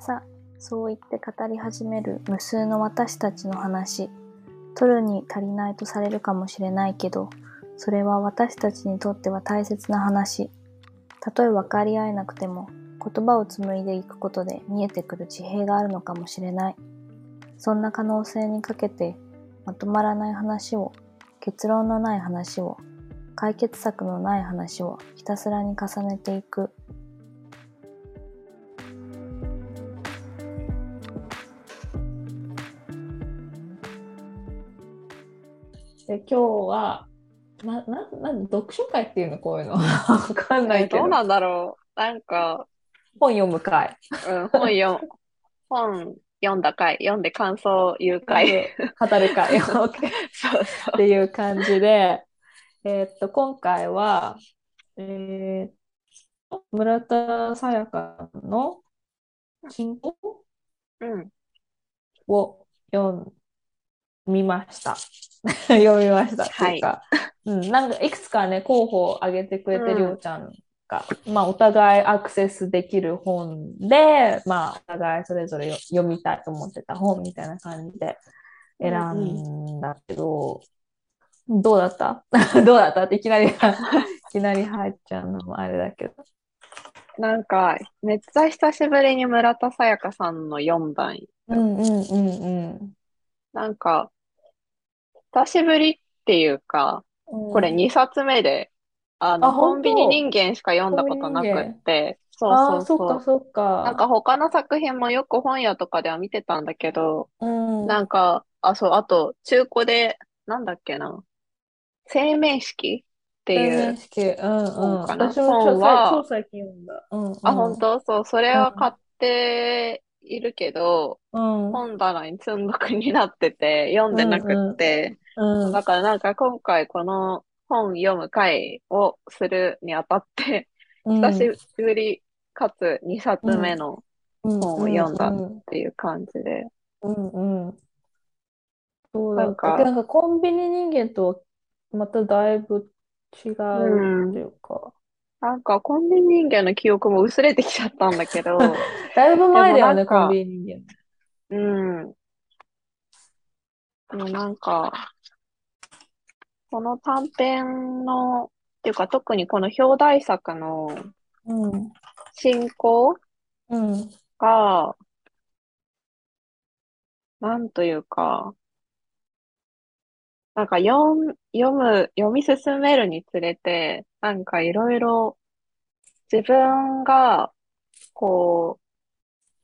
さそう言って語り始める無数の私たちの話。取るに足りないとされるかもしれないけどそれは私たちにとっては大切な話。たとえ分かり合えなくても言葉を紡いでいくことで見えてくる地平があるのかもしれない。そんな可能性にかけてまとまらない話を結論のない話を解決策のない話をひたすらに重ねていく。今日はななな読書会っていうの？こういうの。わかんないけど。どうなんだろう。なんか、本読む会。うん、本読、本読んだ回、読んで感想言う回。語る会。OK そうっそていう感じで、えーっと今回は、えー村田沙耶香の進行？う。うん。を読 みました。読みました。っていうか、うん、なんかいくつかね、候補を挙げてくれて、うん。りょうちゃんが、まあ、お互いアクセスできる本で、まあ、お互いそれぞれよ読みたいと思ってた本みたいな感じで選んだけど、どうだった？どうだった？っていきなり、いきなり入っちゃうのもあれだけど。なんか、めっちゃ久しぶりに村田沙耶香さんの読んだんようんうんうんうん。なんか、久しぶりっていうか、これ2冊目で、あの、あコンビニ人間しか読んだことなくって、そうああ、そうそう。そっかそっか。なんか他の作品もよく本屋とかでは見てたんだけど、うん、なんか、あ、そう、あと、中古で、なんだっけな、生命式っていう、式、うんうん。本かな私も超本は超最近読んだ。うんうん。あ、本当？そう、それは買っているけど、うん。本棚に積んどくになってて、読んでなくって、うん。だからなんか今回この本読む会をするにあたって、久しぶりかつ2冊目の本本を読んだうんっていう感じで、うんうん。そうだ。なんかなんかコンビニ人間とまただいぶ違うっていうか、なんかコンビニ人間の記憶も薄れてきちゃったんだけど、だいぶ前だよね、でもなんかコンビニ人うん。でもなんか、この短編の、っていうか特にこの表題作の間。うん。進行うん。が、なんというか、なんか読む、読む、読み進めるにつれて、なんかいろいろ自分が、こう、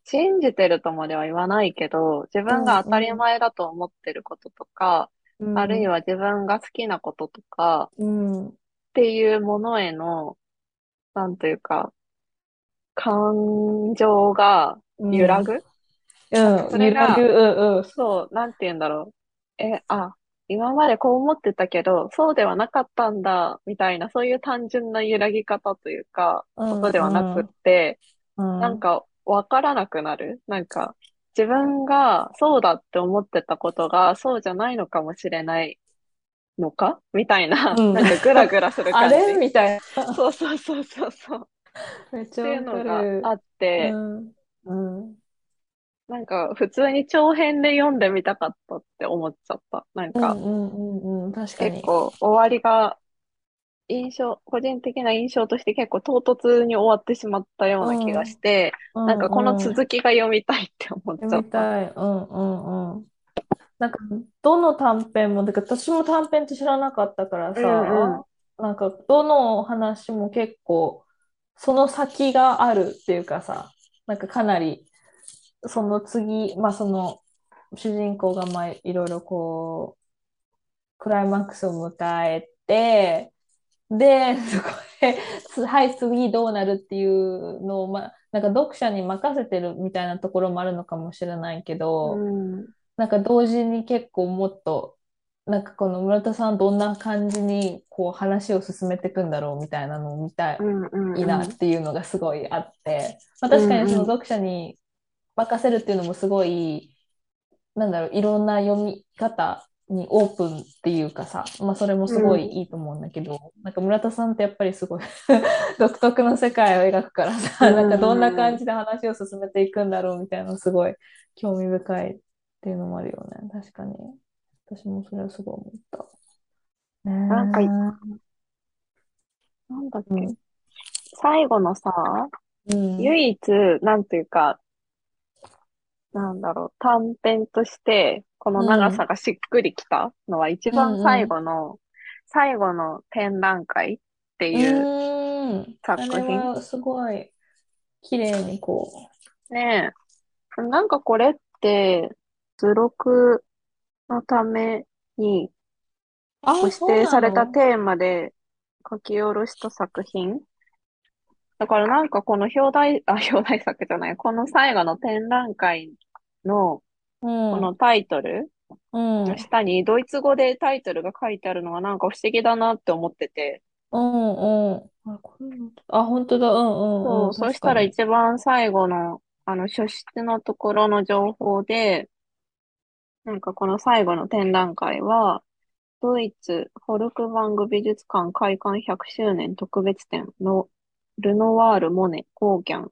信じてるとまでは言わないけど、自分が当たり前だと思ってることとか、あるいは自分が好きなこととかうん。っていうものへの、なんというか、感情がうん。揺らぐ？うん。それが揺らぐ。うんうん。そう、なんて言うんだろう。え、あ、今までこう思ってたけど、そうではなかったんだ、みたいな、そういう単純な揺らぎ方というか、ことではなくって、うん、なんかわからなくなる。なんか、自分がそうだって思ってたことが、そうじゃないのかもしれないのか？みたいな、うんなんかグラグラするあ感じ。れ？みたいな。そうそうそうそうそう。めっちゃっていうの。があって、うん。うん。なんか普通に長編で読んでみたかったって思っちゃった。なんか、うんうんうんうん。確かに。結構終わりが印象、個人的な印象として結構唐突に終わってしまったような気がして、うなんかこのき続きが読みたいって思っちゃ読みった。うんうんうん。なんか、どの短編も、だから私も短編って知らなかったからさ、うんうんなんか、どの話も結構、その先があるっていうかさ、なんかかなり、その次、まあその、主人公がまあいろいろこう、クライマックスを迎えて、で、そこで、つ はい、次どうなるっていうのを、まあ、なんか読者に任せてるみたいなところもあるのかもしれないけど、うんなんか同時に結構もっと、なんかこの村田さんどんな感じにこう話を進めていくんだろうみたいなのを見たいなっていうのがすごいあって、まあ、確かにその読者に任せるっていうのもすごい、なんだろう、いろんな読み方にオープンっていうかさ、まあそれもすごいいいと思うんだけど、なんか村田さんってやっぱりすごい 独特の世界を描くからさ、うんなんかどんな感じで話を進めていくんだろうみたいなのすごい興味深いっていうのもあるよね。確かに。私もそれはすごい思った。ねえなんかなんだっけ、うん最後のさ、うん。唯一、なんていうか、なんだろう、短編として、この長さがしっくりきたのは、一番最後の、最後の展覧会っていう、うん。作品あれはすごい綺麗にこねえ、なんかこれって、図録のために指定されたテーマで書き下ろした作品だからなんかこの表題、あ、表題作じゃない、この最後の展覧会のこのタイトルうん。の下にドイツ語でタイトルが書いてあるのがなんか不思議だなって思ってて、うんうん。あ、これもあ、本当だ。うんうんそうう、ん。そしたら。一番最後のあの書室のところの情報で、なんかこの最後の展覧会は、ドイツフォルクバング美術館開館100周年特別展のルノワール・モネ・ゴーギャン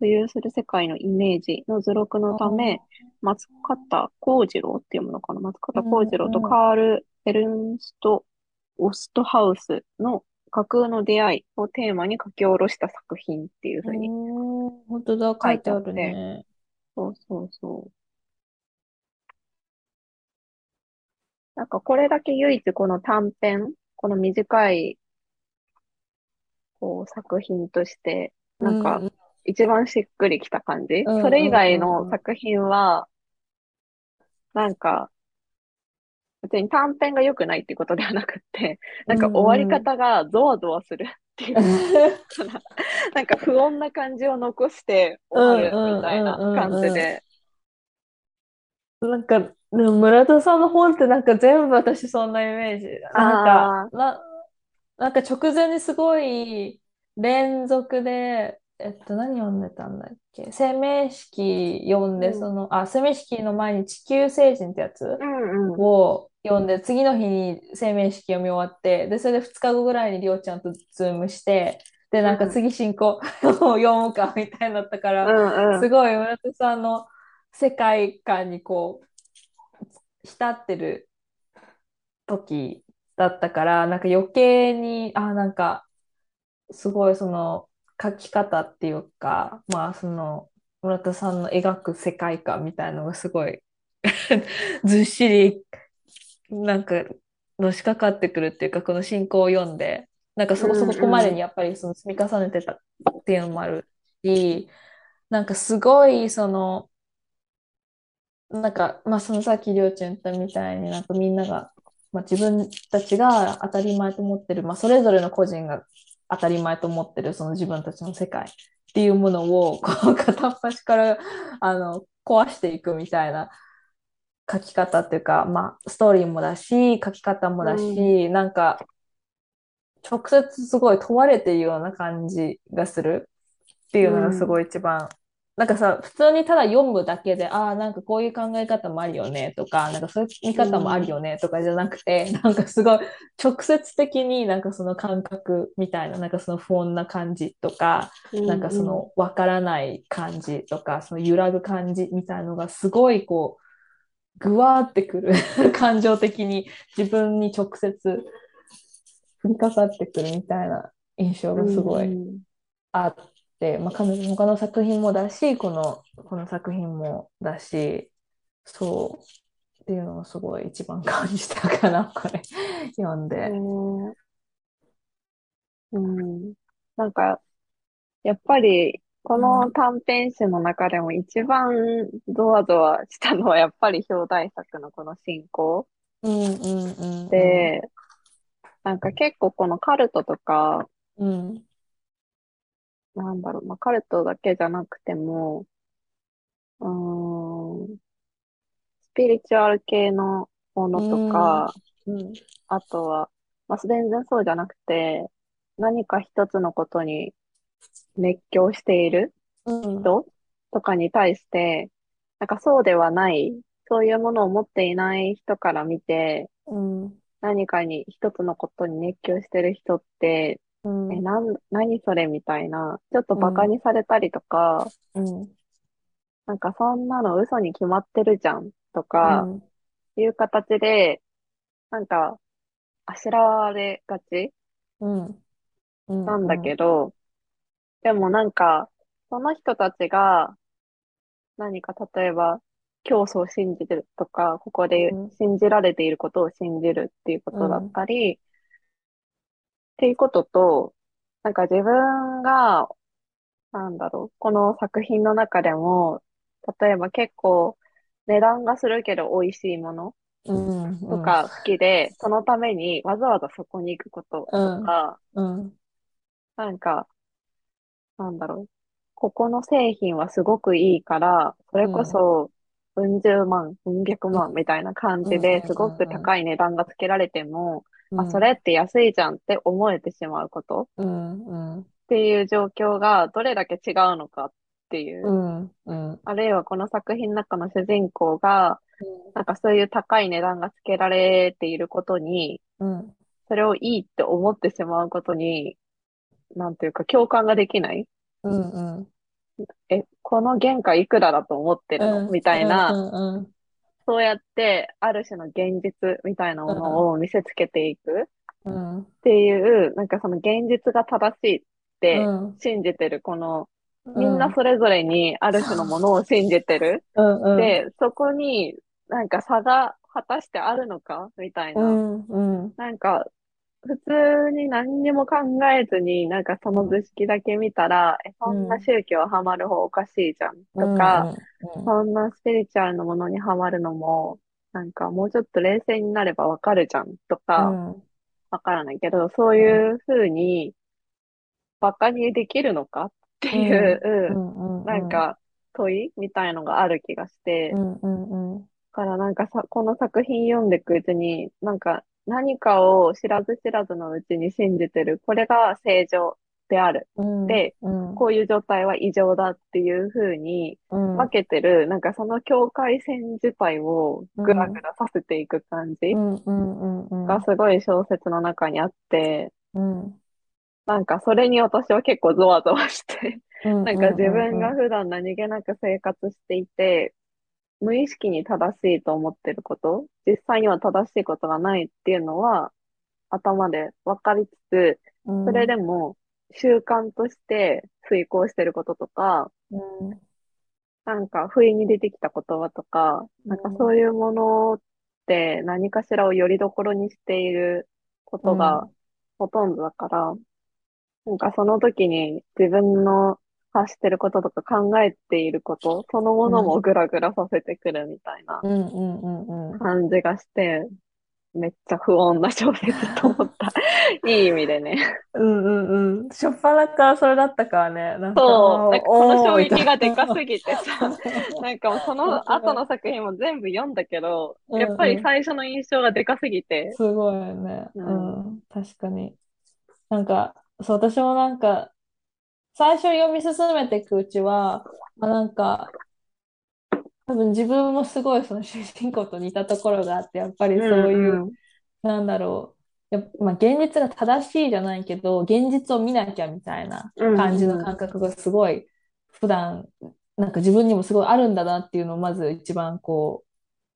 浮遊する世界のイメージの図録のため、松方幸次郎っていうものかな？松方幸次郎とカール・エルンスト・オストハウスの架空の出会いをテーマに書き下ろした作品っていうふうに。本当だ。書いてあるね。そうそうそう。なんかこれだけ唯一この短編、この短いこう作品として、なんかうん一番しっくりきた感じ？うんそれ以外うんうんうんの作品は、なんか、別に短編が良くないっていうことではなくって、なんか終わり方がゾワゾワするっていうかな、なんか不穏な感じを残して終わるみたいな感じで。なんか、でも村田さんの本ってなんか全部私そんなイメージ。なんか、な、なんか直前にすごい連続で、えっと、何読んでたんだっけ？生命式読んで、うんその、あ、生命式の前に地球星人ってやつうんうん。を読んで、次の日に生命式読み終わって、で、それで2日後ぐらいにりょうちゃんとズームして、で、なんか次進行を 読むかみたいになったから、うんうん。すごい村田さんの世界観にこう浸ってる時だったからなんか余計にあなんかすごいその書き方っていうかまあその村田さんの描く世界観みたいのがすごい ずっしりなんかのしかかってくるっていうかこの進行を読んでなんかそこそこまでにやっぱりその積み重ねてたっていうのもあるしなんかすごいそのなんかまあそのさっきりょうちゃん言ったみたいになんかみんなが、まあ、自分たちが当たり前と思ってる、まあ、それぞれの個人が当たり前と思ってるその自分たちの世界っていうものをこう 片っ端からあの壊していくみたいな書き方っていうか、まあ、ストーリーもだし書き方もだし、なんか直接すごい問われているような感じがするっていうのがすごい一番、なんかさ普通にただ読むだけでああなんかこういう考え方もあるよねとかなんかそういう見方もあるよねとかじゃなくて、なんかすごい直接的になんかその感覚みたいななんかその不穏な感じとか、なんかその分からない感じとか、その揺らぐ感じみたいのがすごいこう、ぐわーってくる 感情的に自分に直接降りかかってくるみたいな印象がすごいあって、まあ彼女の他の作品もだし、この、この作品もだし、そうっていうのをすごい一番感じたかな、これ 読んで。うん。うん。なんか、やっぱり、この短編集の中でも一番ゾワゾワしたのはやっぱり表題作のこの進行うんうんうんうん。で、なんか結構このカルトとか、うん。なんだろう、まあ、カルトだけじゃなくても、うーん、スピリチュアル系のものとか、うん。あとは、まあ、全然そうじゃなくて、何か一つのことに熱狂しているうん。人とかに対して、なんかそうではない、そういうものを持っていない人から見て、うん。何かに一つのことに熱狂してる人って、うん。え、なん、何それみたいな、ちょっとバカにされたりとか、うん。なんかそんなの嘘に決まってるじゃんとか、うん。いう形で、なんか、あしらわれがちうん。うん。なんだけど、でもなんか、その人たちが、何か例えば、教祖を信じてるとか、ここでうん信じられていることを信じるっていうことだったり、っていうことと、なんか自分が、なんだろう、この作品の中でも、例えば結構値段がするけど美味しいものうん。とか好きで、そのためにわざわざそこに行くこととか、うん。なんか、なんだろう。ここの製品はすごくいいから、それこそ、うん十万、うん百万みたいな感じうんうんうんうんですごく高い値段がつけられても、うん。あ、それって安いじゃんって思えてしまうこと？っうん。うん。ていう状況がどれだけ違うのかっていうう、ん。うん。あるいはこの作品の中の主人公が、なんかそういう高い値段がつけられていることに、うん。それをいいって思ってしまうことに、なんていうか共感ができない？うん。うん。え、この原価いくらだと思ってるの？うんみたいな。そうやって、ある種の現実みたいなものを見せつけていくうん。っていう、なんかその現実が正しいってうん。信じてる、この、みんなそれぞれにある種のものを信じてる。うん。うん。で、そこになんか差が果たしてあるのかみたいな。うん。うん。なんか、普通に何にも考えずに、なんかその図式だけ見たら、え、そんな宗教ハマる方おかしいじゃんとか、そんなスピリチュアルなものにハマるのも、なんかもうちょっと冷静になればわかるじゃんとか、わからないけど、そういうふうに、バカにできるのかっていう、うん。なん、か問いみたいのがある気がして。だからなんかさ、この作品読んでいくうちに、なんか何かを知らず知らずのうちに信じてる。これが正常である。うん。で、うん。こういう状態は異常だっていうふうにうん。分けてる、なんかその境界線自体をグラグラさせていく感じ。がすごい小説の中にあって、うん。なんかそれに私は結構ゾワゾワして、うん。なんか自分が普段何気なく生活していて、無意識に正しいと思ってること、実際には正しいことがないっていうのは頭で分かりつつ、うん、それでも習慣として遂行してることとか、うん。なんか不意に出てきた言葉とか、なんかそういうものって何かしらをよりどころにしていることがほとんどだから、なんかその時に自分の発してることとか考えていること、そのものもグラグラさせてくるみたいなうん。うん。うん。うん。感じがして、めっちゃ不穏な小説と思った。いい意味でね。うんうんうん。しょっぱなからそれだったからね。なんかそう、なんかこの衝撃がでかすぎてさ、なんかもうその後の作品も全部読んだけど、うんうんやっぱり最初の印象がでかすぎて、すごいよね。ううんん。確かに。なんか、そう、私もなんか、最初読み進めていくうちは、まあ、なんか、多分自分もすごいその主人公と似たところがあって、やっぱりそういう、んんなんだろう、やっまあ、現実が正しいじゃないけど、現実を見なきゃみたいな感じの感覚がすごい、普段、なんか自分にもすごいあるんだなっていうのをまず一番こ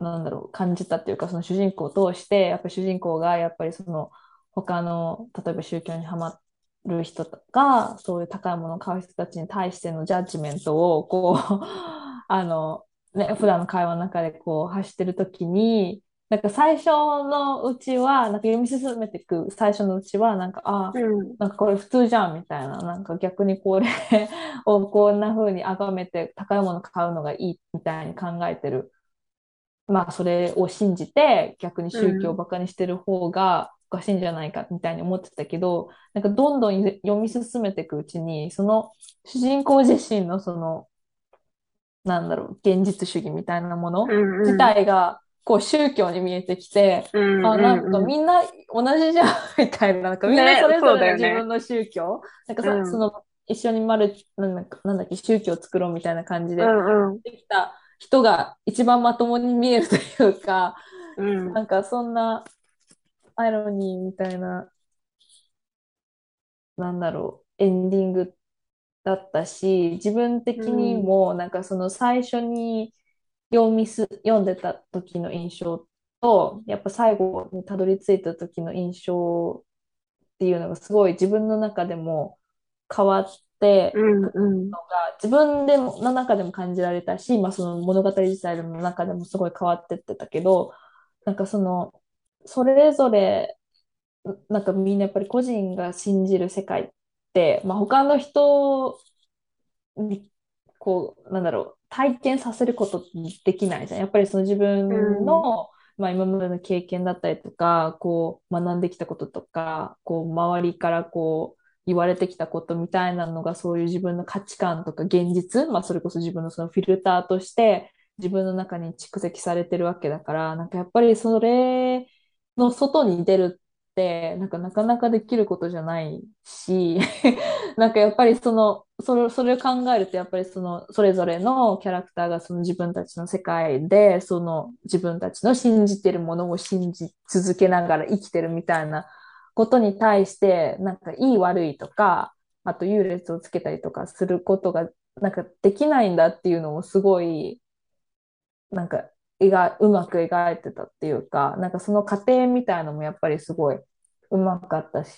う、なんだろう、感じたっていうか、その主人公を通して、やっぱり主人公がやっぱりその他の、例えば宗教にはまる人とか、そういう高いものを買う人たちに対してのジャッジメントを、こう、あの、ね、普段の会話の中でこう発してるときに、なんか最初のうちは、なんか読み進めていく最初のうちは、なんか、ああ、うん。なんかこれ普通じゃんみたいな、なんか逆にこれ をこんな風に崇めて高いもの買うのがいいみたいに考えてる。まあそれを信じて逆に宗教をバカにしてる方がおかしいんじゃないかみたいに思ってたけど、なんかどんどん読み進めていくうちに、その主人公自身のその、なんだろう、現実主義みたいなものうん自体がこう宗教に見えてきて、うんあ、なんかうんみんな同じじゃんみたいな、なんかみんなねそれぞれの自分の宗教、なんかその一緒にマルチ、なんなんだっけ、宗教を作ろうみたいな感じでうんうん。できた人が一番まともに見えるというか、うん。なんかそんなアイロニーみたいな、なんだろう、エンディングだったし、自分的にもなんかその最初に読みす、読んでた時の印象と、やっぱ最後にたどり着いた時の印象っていうのがすごい自分の中でも変わってうん。うん。のが自分でもの中でも感じられたし、まあ、その物語自体の中でもすごい変わってってたけどなんかそのそれぞれなんかみんなやっぱり個人が信じる世界って、まあ、他の人にこうなんだろう体験させることできないじゃん。やっぱりその自分の、まあ、今までの経験だったりとかこう学んできたこととかこう周りからこう言われてきたことみたいなのがそういう自分の価値観とか現実、まあ、それこそ自分のそのフィルターとして自分の中に蓄積されてるわけだからなんかやっぱりそれの外に出るってなんかなかなかできることじゃないし なんかやっぱりそのそれ、それを考えるとやっぱりそのそれぞれのキャラクターがその自分たちの世界でその自分たちの信じてるものを信じ続けながら生きてるみたいなことに対してなんかいい悪いとかあと優劣をつけたりとかすることがなんかできないんだっていうのをすごいなんか描うまく描いてたっていうかなんかその過程みたいのもやっぱりすごいうまかったし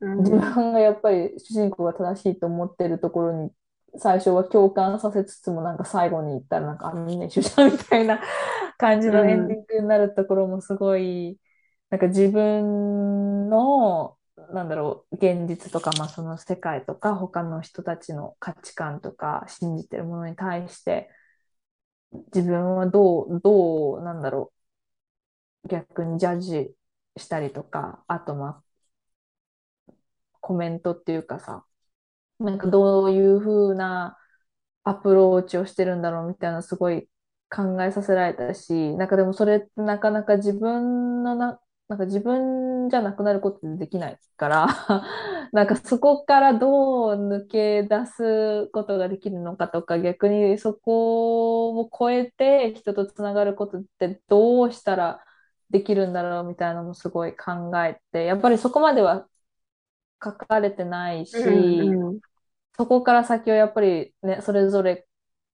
自分がやっぱり主人公が正しいと思ってるところに最初は共感させつつもなんか最後に言ったらなんかあみんな一緒じゃんみたいな感じのエンディングになるところもすごいなんか自分のなんだろう現実とか、まあ、その世界とか他の人たちの価値観とか信じてるものに対して自分はどうどうなんだろう。逆にジャッジしたりとかあとまあコメントっていうかさなんかどういう風なアプローチをしてるんだろうみたいなすごい考えさせられたしなんかでもそれってなかなか自分のななんか自分じゃなくなることってできないから なんかそこからどう抜け出すことができるのかとか逆にそこを超えて人とつながることってどうしたらできるんだろうみたいなのもすごい考えてやっぱりそこまでは書かれてないし、うんうん。そこから先はやっぱりねそれぞれ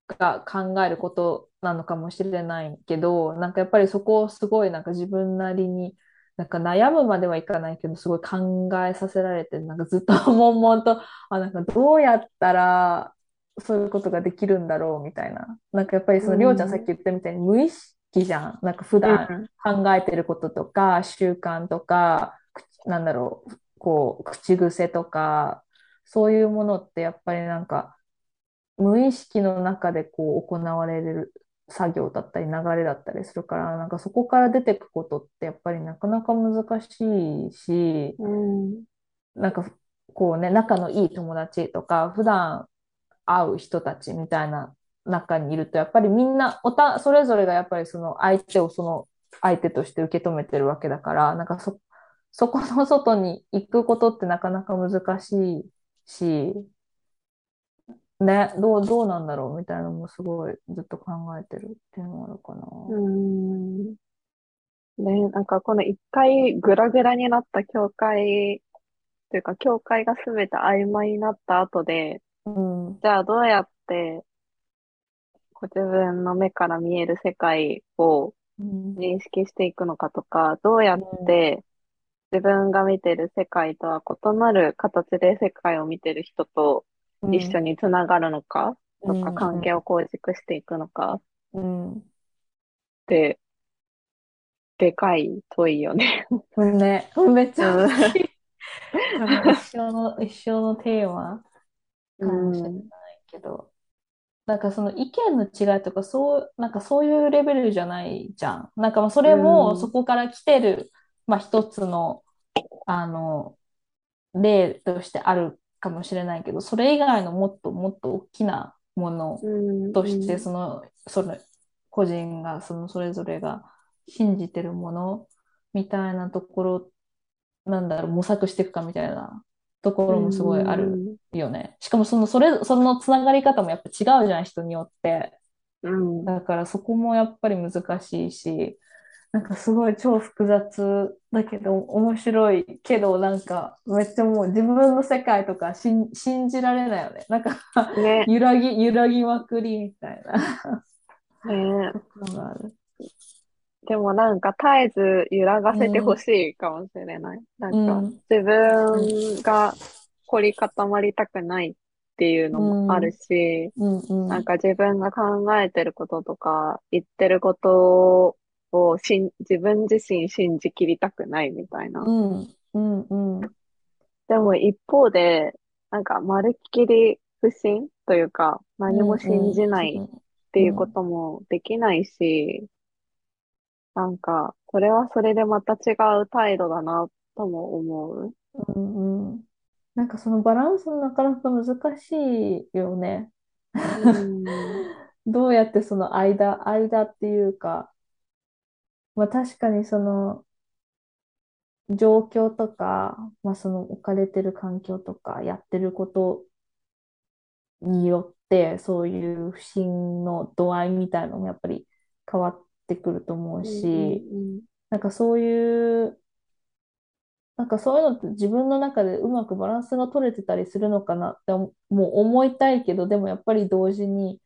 が考えることなのかもしれないけどなんかやっぱりそこをすごいなんか自分なりになんか悩むまではいかないけどすごい考えさせられてなんかずっと悶々とあなんかどうやったら そういうことができるんだろうみたいな。なんかやっぱりそのうん。りょうちゃんさっき言ったみたいに無意識じゃん。なんか普段考えてることとか習慣とかくなんだろうこう口癖とかそういうものってやっぱりなんか無意識の中でこう行われる作業だったり流れだったりするからなんかそこから出てくことってやっぱりなかなか難しいしうん。なんかこうね仲のいい友達とか普段会う人たちみたいな中にいるとやっぱりみんなおたそれぞれがやっぱりその相手をその相手として受け止めてるわけだからなんかそ、そこの外に行くことってなかなか難しいし、ね、どう、どうなんだろうみたいなのもすごいずっと考えてるっていうのもあるかな。うん。ね、なんかこの一回グラグラになった境界というか、境界がすべて曖昧になった後で、うん、じゃあどうやってこう自分の目から見える世界をうん、認識していくのかとか、どうやって自分が見てる世界とは異なる形で世界を見てる人と一緒につながるのか？とか、関係を構築していくのか？っうん、て、でかい問いよね。うん。ね、めっちゃうん大きい。一生の、一生のテーマ？かもしれないけど、なんかその意見の違いとか、そう、なんかそういうレベルじゃないじゃん。なんかまあそれうんもそこから来てる、まあ一つの、あの、例としてあるかもしれないけど、それ以外のもっともっと大きなものうんとして、その、その個人が、そのそれぞれが信じてるものみたいなところ、なんだろう、模索していくかみたいなところもすごいあるよね。しかもその、それ、そのつながり方もやっぱ違うじゃん、人によって。うん。だからそこもやっぱり難しいし、なんかすごい超複雑だけど面白いけどなんかめっちゃもう自分の世界とか信信じられないよね。なんかね、揺らぎ、揺らぎまくりみたいな。ね。でもなんか絶えず揺らがせてほしいかもしれない。なんかうん。自分が凝り固まりたくないっていうのもあるし、うん。うん。なんか自分が考えてることとか言ってることをしん自分自身信じきりたくないみたいな。うんうんうんでも一方で、なんかまるっきり不信というか何も信じないっていうこともできないし、なんか、それはそれでまた違う態度だなとも思う。うんうんなんかそのバランスなかなか難しいよね。うん、どうやってその間、間っていうか、まあ確かにその状況とか、まあその置かれてる環境とか、やってることによって、そういう不信の度合いみたいなのもやっぱり変わってくると思うし、うんなんかそういう、なんかそういうのって自分の中でうまくバランスが取れてたりするのかなってももう思いたいけど、でもやっぱり同時に、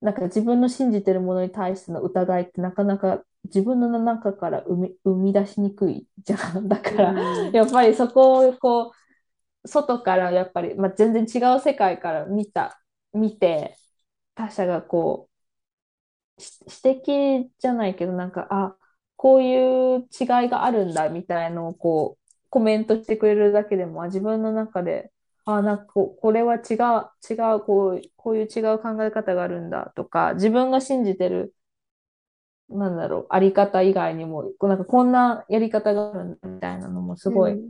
なんか自分の信じてるものに対しての疑いってなかなか自分の中から生み、生み出しにくいじゃん。だから、うんやっぱりそこをこう、外からやっぱり、まあ、全然違う世界から見た、見て、他者がこう、し指摘じゃないけど、なんか、あ、こういう違いがあるんだみたいのをこう、コメントしてくれるだけでも、あ自分の中で、あ、なんかこうこれは違う、違う、こう、こういう違う考え方があるんだとか、自分が信じてる、なんだろう、あり方以外にも、こうなんかこんなやり方があるんだみたいなのもすごい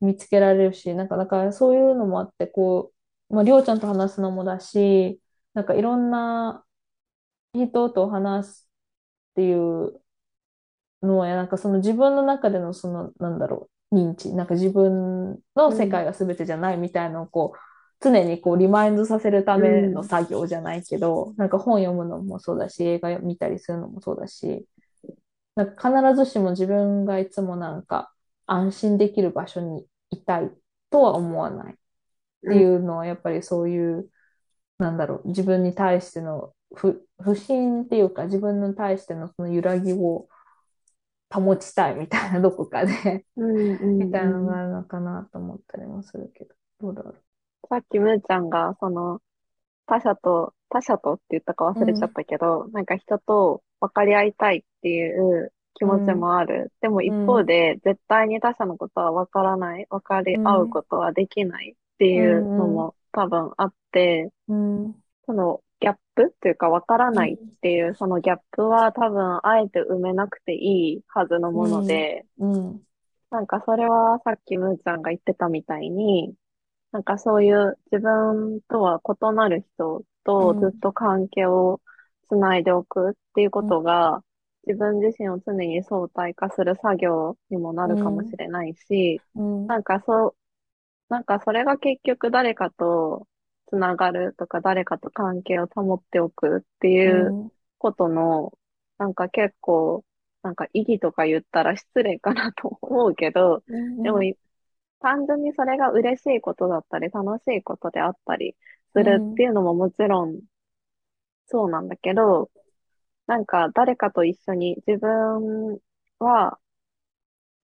見つけられるし、なんか、だからそういうのもあって、こう、まあ、りょうちゃんと話すのもだし、なんかいろんな人と話すっていうのは、なんかその自分の中でのその、なんだろう、認知、なんか自分の世界が全てじゃないみたいなのをこう、常にこうリマインドさせるための作業じゃないけど、なんか本読むのもそうだし、映画見たりするのもそうだし、なんか必ずしも自分がいつもなんか安心できる場所にいたいとは思わない。っていうのはやっぱりそういう、なんだろう、自分に対しての不、不信っていうか自分に対してのその揺らぎを保ちたいみたいなどこかで。うんうんみたいなのうんがあるのかなと思ったりもするけど、どうだろさっきむーちゃんが、その、他者と、他者とって言ったか忘れちゃったけど、なんか人と分かり合いたいっていう気持ちもある。でも一方で、絶対に他者のことは分からない、分かり合うことはできないっていうのも多分あって、う。うん。そのプっていうか分からないっていう、そのギャップは多分あえて埋めなくていいはずのもので、うん。なんかそれはさっきむーちゃんが言ってたみたいに、なんかそういう自分とは異なる人とうん。ずっと関係をつないでおくっていうことが、自分自身を常に相対化する作業にもなるかもしれないし、うん。なんかそう、なんかそれが結局誰かとつながるとか誰かと関係を保っておくっていうことの、なんか結構、なんか意義とか言ったら失礼かなと思うけど、うん。でも、単純にそれが嬉しいことだったり、楽しいことであったりするっていうのももちろんそうなんだけど、なんか誰かと一緒に自分は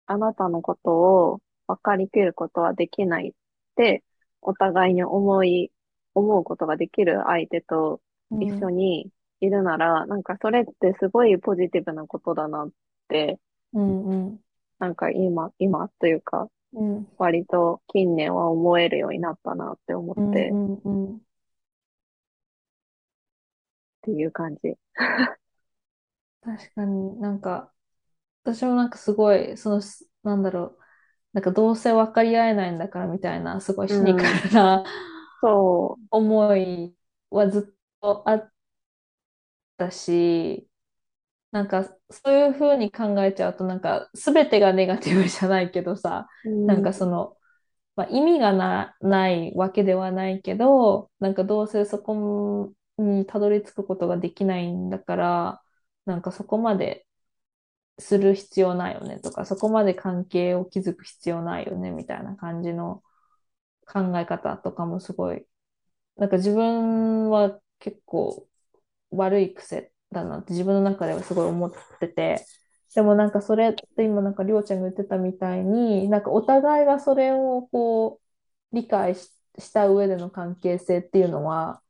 あなたのことを分かりきることはできないって、お互いに思い、思うことができる相手と一緒にいるなら、なんかそれってすごいポジティブなことだなって、うん。うん。なんか今、今というか、うん。割と近年は思えるようになったなって思うん。って、っうん。うん。ていう感じ。確かになんか、私もなんかすごい、その、すなんだろう、なんかどうせ分かり合えないんだからみたいな、すごいシニカルなそ思いはずっとあったし、なんかそういうふうに考えちゃうと、なんか全てがネガティブじゃないけどさ、う。うんなんかその、まあ、意味がな、ないわけではないけど、なんかどうせそこにたどり着くことができないんだから、なんかそこまでする必要ないよねとか、そこまで関係を築く必要ないよねみたいな感じの考え方とかもすごい、なんか自分は結構悪い癖だなって自分の中ではすごい思ってて、でもなんかそれって今なんかりょうちゃんが言ってたみたいに、なんかお互いがそれをこう理解し、した上での関係性っていうのは、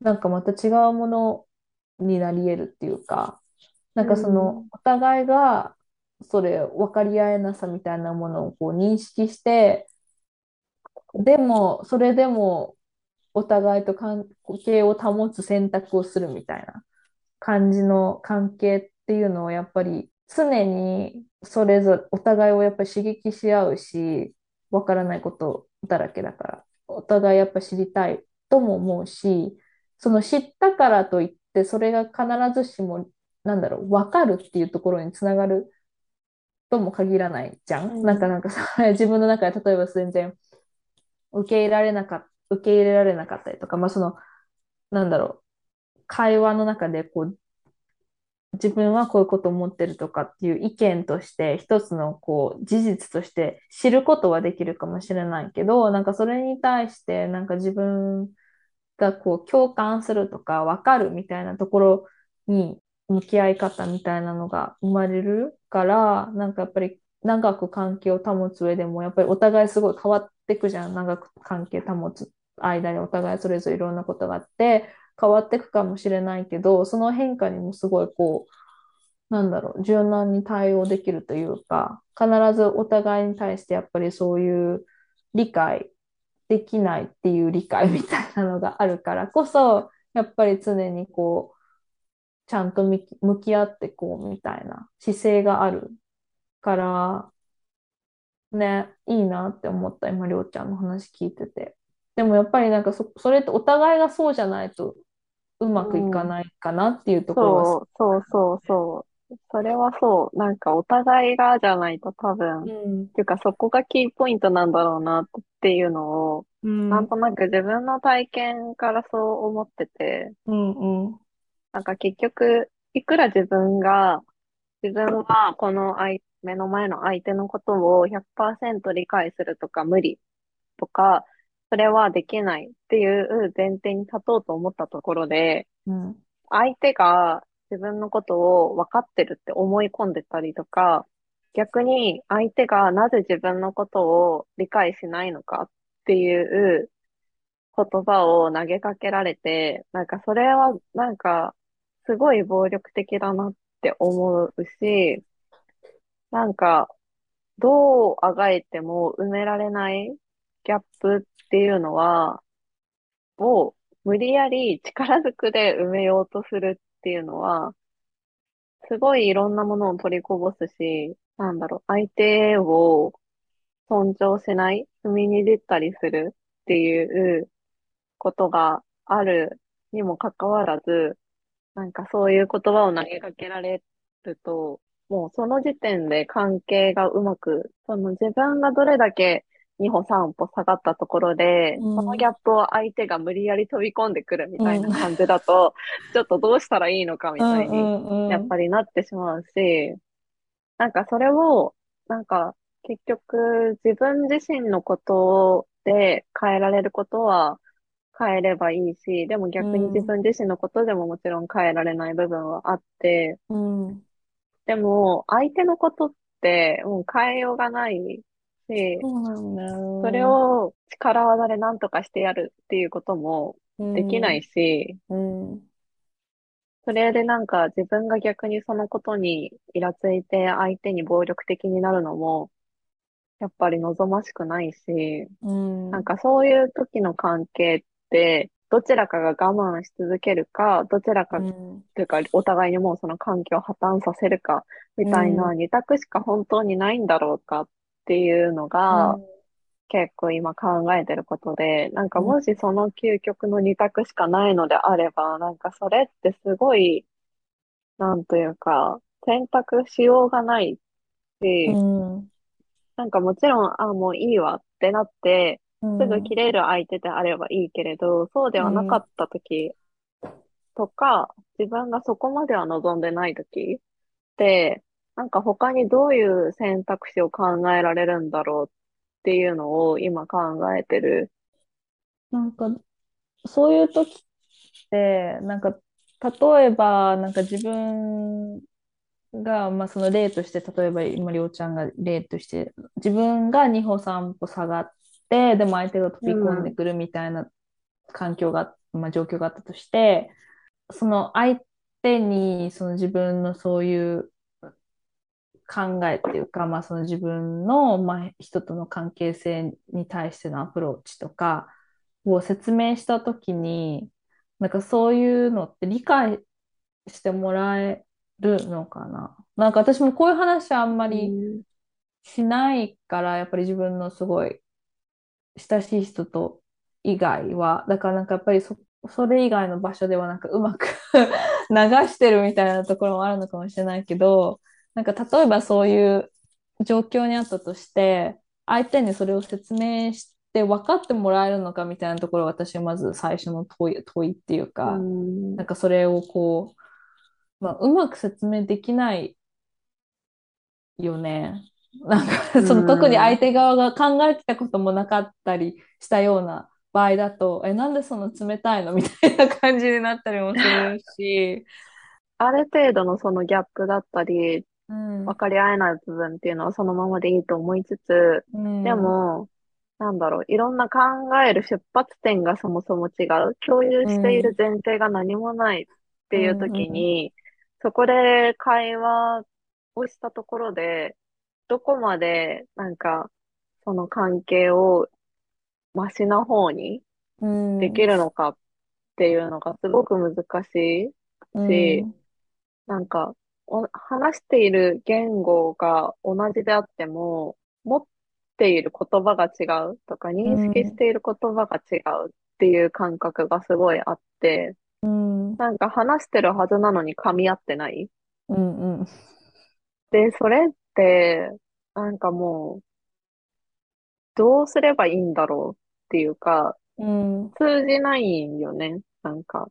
なんかまた違うものになり得るっていうか、なんかそのお互いがそれ分かり合えなさみたいなものをこう認識して、でもそれでもお互いと関係を保つ選択をするみたいな感じの関係っていうのをやっぱり常にそれぞれお互いをやっぱり刺激し合うし、分からないことだらけだから、お互いやっぱ知りたいとも思うし、その知ったからといって、それが必ずしも、なんだろう、分かるっていうところにつながるとも限らないじゃん。なんか、なんかさ、自分の中で例えば全然受け入れられなかっ受け入れられなかったりとか、まあその、なんだろう、会話の中でこう、自分はこういうことを思ってるとかっていう意見として、一つのこう、事実として知ることはできるかもしれないけど、なんかそれに対して、なんか自分がこう、共感するとか、わかるみたいなところに、向き合い方みたいなのが生まれるから、なんかやっぱり長く関係を保つ上でも、やっぱりお互いすごい変わっていくじゃん。長く関係保つ間にお互いそれぞれいろんなことがあって、変わっていくかもしれないけど、その変化にもすごいこう、なんだろう、柔軟に対応できるというか、必ずお互いに対してやっぱりそういう理解できないっていう理解みたいなのがあるからこそ、やっぱり常にこう、ちゃんと向き合ってこうみたいな姿勢があるから、ね、いいなって思った、今、りょうちゃんの話聞いてて。でもやっぱりなんかそ、それってお互いがそうじゃないとうまくいかないかなっていうところがそう、そうそうそう。それはそう。なんかお互いがじゃないと多分、っうん、ていうかそこがキーポイントなんだろうなっていうのを、うん、なんとなく自分の体験からそう思ってて、うん、うん、なんか結局、いくら自分が、自分はこの相目の前の相手のことを100%理解するとか無理とか、それはできないっていう前提に立とうと思ったところで、うん、相手が自分のことを分かってるって思い込んでたりとか、逆に相手がなぜ自分のことを理解しないのかっていう言葉を投げかけられて、なんかそれはなんかすごい暴力的だなっって思うし、なんかどうあがいても埋められないギャップっていうのは、を無理やり力ずくで埋めようとするっていうのは、すごいいろんなものを取りこぼすし、なんだろう、相手を尊重しない、踏みにじったりするっていうことがあるにもかかわらず、なんかそういう言葉を投げかけられると、もうその時点で関係がうまく、その自分がどれだけ2歩3歩下がったところで、うん。そのギャップを相手が無理やり飛び込んでくるみたいな感じだと、ちょっとどうしたらいいのかみたいに、うん、やっぱりなってしまうし、なんかそれを、なんか結局自分自身のことで変えられることは変えればいいし、でも逆にうん。自分自身のことでももちろん変えられない部分はあって、うん、でも相手のことってもう変えようがないし、そうなんだよ。それを力技で何とかしてやるっていうこともできないし、うん、それでなんか自分が逆にそのことにイラついて相手に暴力的になるのも、やっぱり望ましくないし、うん、なんかそういう時の関係って、どちらかが我慢し続けるか、どちらかうん、というか、お互いにもうその関係を破綻させるか、みたいな二択しか本当にないんだろうかっていうのが、結構今考えてることで、なんかもしその究極の二択しかないのであれば、なんかそれってすごい、なんというか、選択しようがないし、うん、なんかもちろん、あ、もういいわってなって、うん、すぐ切れる相手であればいいけれど、そうではなかったときとか、自分がそこまでは望んでない時って、なんか他にどういう選択肢を考えられるんだろうっていうのを今考えてる。なんか、そういう時って、なんか、例えば、なんか自分が、まあその例として、例えば今、りょうちゃんが例として、自分が2歩3歩下がって、でも相手が飛び込んでくるみたいな環境が、まあ状況があったとして、その相手に、その自分のそういう考えっていうか、まあその自分の、まあ人との関係性に対してのアプローチとかを説明したときに、なんかそういうのって理解してもらえるのかな？なんか私もこういう話あんまりしないから、やっぱり自分のすごい親しい人と以外は、だからなんかやっぱりそ、それ以外の場所ではなんかうまく 流してるみたいなところもあるのかもしれないけど、なんか例えばそういう状況にあったとして、相手にそれを説明して分かってもらえるのかみたいなところが私はまず最初の問い、問いっていううか、んなんかそれをこう、まあ、うまく説明できないよね。なんかその特に相手側が考えてたこともなかったりしたような場合だと、え、なんでその冷たいのみたいな感じになったりもするし、ある程度のそのギャップだったり、うん、分かり合えない部分っていうのはそのままでいいと思いつつ、うん、でも、なんだろう、いろんな考える出発点がそもそも違う。共有している前提が何もないっていう時に、そこで会話をしたところで、どこまでなんか、その関係をマシな方にうん、できるのかっていうのがすごく難しいしなんか、お話している言語が同じであっても、持っている言葉が違うとか、認識している言葉が違うっていう感覚がすごいあって、うん、なんか話してるはずなのに噛み合ってない。うん、うん、で、それって、なんかもう、どうすればいいんだろうっていうか、うん、通じないんよね。なんか。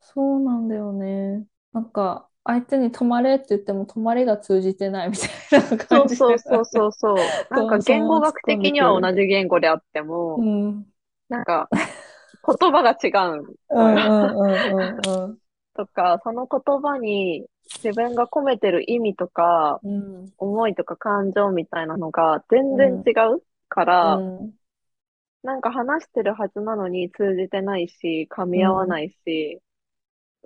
そうなんだよね。なんか、相手に止まれって言っても止まれが通じてないみたいなそ感じうそうそうそうそう。なんか言語学的には同じ言語であっても、うん、なんか、言葉が違ううん、のよ。うん、うん、うん、とか、その言葉に自分が込めてる意味とか、うん、思いとか感情みたいなのが全然違うから、うん、なんか話してるはずなのに通じてないし、噛み合わないし、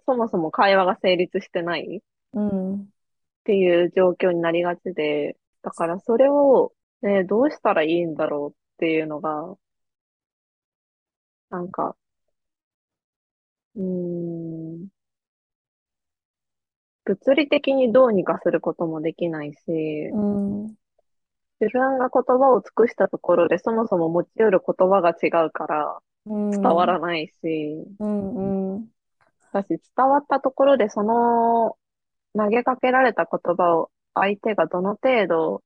そもそも会話が成立してないっうん、ていう状況になりがちで、だからそれを、ね、どうしたらいいんだろうっていうのが、なんか、うーん、物理的にどうにかすることもできないし、うん、自分が言葉を尽くしたところでそもそも持ち寄る言葉が違うから、伝わらないし、うん、うん、だし伝わったところでその投げかけられた言葉を相手がどの程度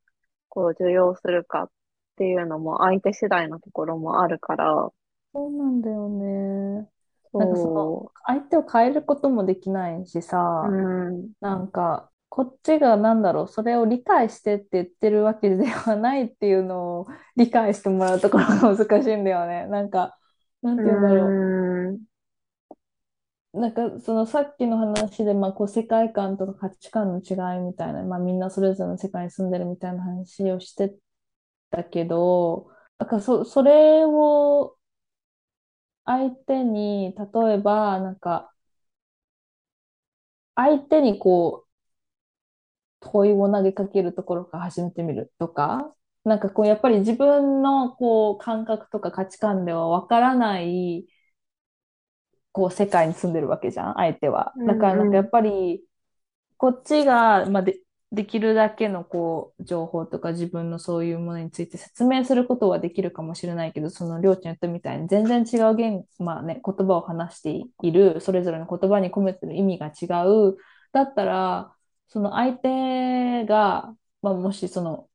こう受容するかっていうのも相手次第のところもあるから、そうなんだよね。なんかそのそ相手を変えることもできないしさ、う、うん、なんか、こっちがなんだろう、それを理解してって言ってるわけではないっていうのを理解してもらうところが難しいんだよね。なんか、なんて言うんだろう。うん、なんかそのさっきの話で、まあ、こう世界観とか価値観の違いみたいな、まあ、みんなそれぞれの世界に住んでるみたいな話をしてたけど、なんかそ、それを相手に、例えば、なんか、相手にこう、問いを投げかけるところから始めてみるとか、なんかこう、やっぱり自分のこう、感覚とか価値観ではわからない、こう、世界に住んでるわけじゃん、相手は。だからなんかやっぱり、こっちが、まあ、で、できるだけのこう、情報とか自分のそういうものについて説明することはできるかもしれないけど、そのりょうちゃん言ったみたいに全然違う言、まあね、言葉を話している、それぞれの言葉に込めてる意味が違う。だったら、その相手が、まあ、もしその、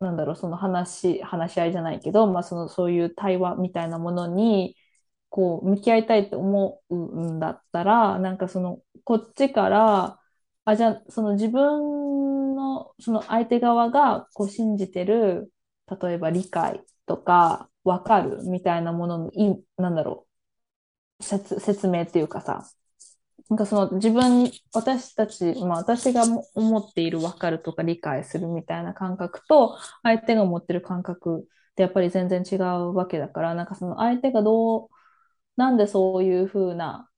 なんだろう、その話、話し合いじゃないけど、まあ、その、そういう対話みたいなものに、こう、向き合いたいって思うんだったら、なんかその、こっちから、あ、じゃあ、その自分の、その相手側がこう信じてる、例えば理解とか、わかるみたいなもののい、なんだろう、説、説明っていうかさ、なんかその自分、私たち、まあ私が思っているわかるとか理解するみたいな感覚と、相手が持ってる感覚ってやっぱり全然違うわけだから、なんかその相手がどう、なんでそういうふうな、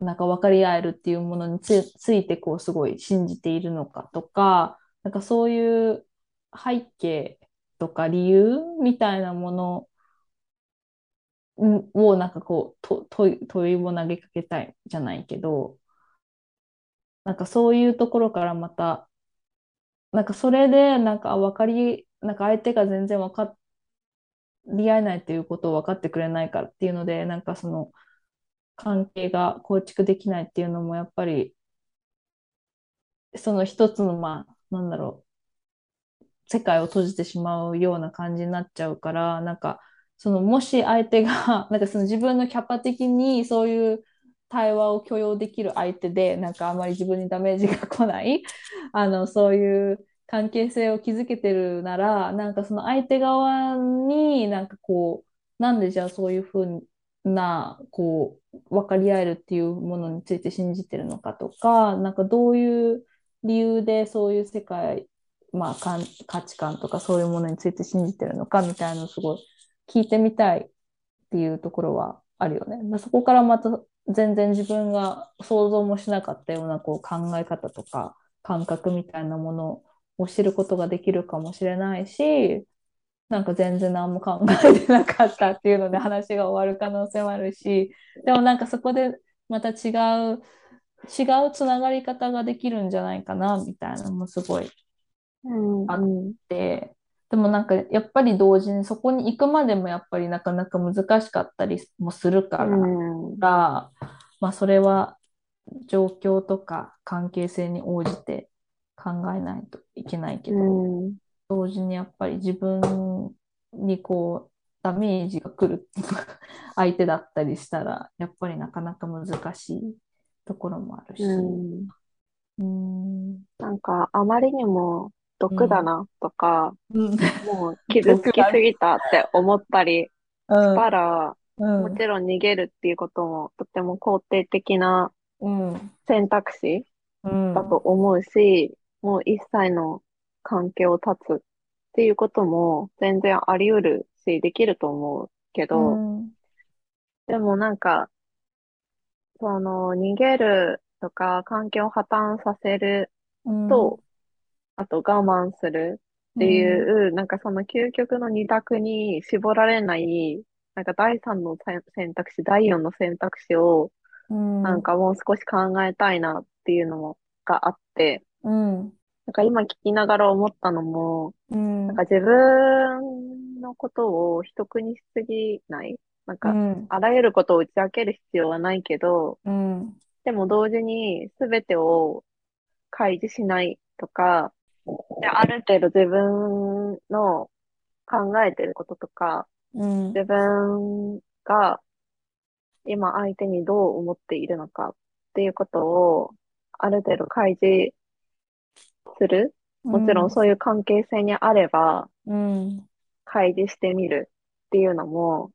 なんか分かり合えるっていうものにつ、ついてこうすごい信じているのかとか、なんかそういう背景とか理由みたいなものをなんかこうと問い、問いを投げかけたいじゃないけど、なんかそういうところからまた、なんかそれでなんか分かり、なんか相手が全然分かり合えないっていうことを分かってくれないからっていうので、なんかその関係が構築できないっていうのもやっぱり、その一つの、まあ、なんだろう、世界を閉じてしまうような感じになっちゃうから、なんか、そのもし相手が、なんかその自分のキャパ的にそういう対話を許容できる相手で、なんかあまり自分にダメージが来ない、あの、そういう関係性を築けてるなら、なんかその相手側になんかこう、なんでじゃあそういうふうにな、こう、分かり合えるっていうものについて信じてるのかとか、なんかどういう理由でそういう世界、まあ、かん価値観とかそういうものについて信じてるのかみたいなのをすごい聞いてみたいっていうところはあるよね。まあそこからまた全然自分が想像もしなかったようなこう考え方とか感覚みたいなものを知ることができるかもしれないし、なんか全然何も考えてなかったっていうので話が終わる可能性もあるし、でもなんかそこでまた違う、違うつながり方ができるんじゃないかなみたいなのもすごいうんあうんで、でもなんかやっぱり同時にそこに行くまでもやっぱりなかなか難しかったりもするから、うん。まあそれは状況とか関係性に応じて考えないといけないけど、うん同時にやっぱり自分にこうダメージが来る相手だったりしたら、やっぱりなかなか難しいところもあるし。うんうん。なんか、あまりにも毒だなとか、うん。もう傷つきすぎたって思ったりしたら、うん。もちろん逃げるっていうこともとても肯定的なうん。選択肢うん。だと思うし、もう一切の関係を断つっていうことも全然あり得るし、できると思うけど、うん。でもなんか、その、逃げるとか、関係を破綻させるうん。と、あと我慢するっていう、なんかその究極の二択に絞られない、なんか第三の選選択肢、第四の選択肢を、うん。なんかもう少し考えたいなっていうのも、があって、うん。なんか今聞きながら思ったのも、うん。なんか自分のことを秘匿にしすぎない？なんか、うん。あらゆることを打ち明ける必要はないけど、うん。でも同時に全てを開示しないとか、である程度自分の考えてることとか、うん。自分が今相手にどう思っているのかっていうことをある程度開示する。もちろんそういう関係性にあればうん。開示してみるっていうのも、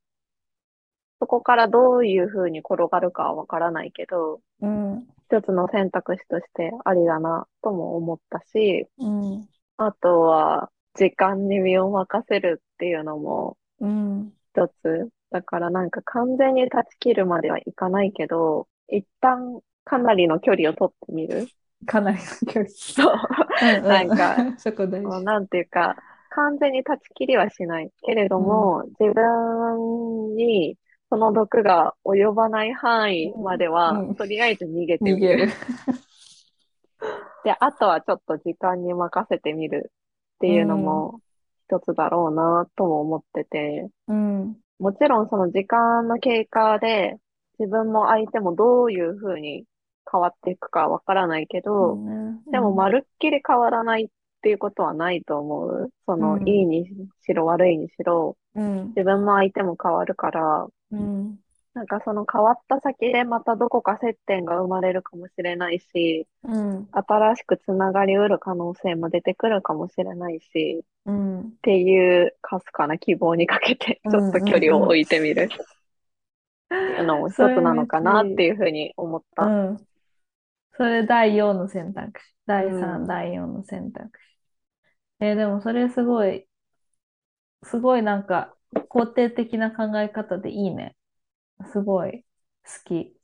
そこからどういうふうに転がるかはわからないけど、うん。一つの選択肢としてありだなとも思ったし、うん。あとは時間に身を任せるっていうのもうん。一つ。だからなんか完全に断ち切るまではいかないけど、一旦かなりの距離を取ってみる。かなりの距離。そう。うんなんか、そこ大事。なんていうか、完全に断ち切りはしない。けれども、自分にその毒が及ばない範囲までは、うんうんとりあえず逃げてみる。で、あとはちょっと時間に任せてみるっていうのも一つだろうなとも思ってて、うん。もちろんその時間の経過で自分も相手もどういうふうに変わっていくかわからないけど、でもまるっきり変わらないっていうことはないと思う。その、うんいいにしろ悪いにしろ、うん。自分も相手も変わるから、うん。なんかその変わった先でまたどこか接点が生まれるかもしれないし、うん。新しくつながりうる可能性も出てくるかもしれないし、うん。っていうかすかな希望にかけて、ちょっと距離を置いてみるっていうのも一つなのかなっていうふうに思っうた。ん。それ第4の選択肢。第う3、ん第4の選択肢。えーでもそれすごい、すごいなんか肯定的な考え方でいいね。すごい好き。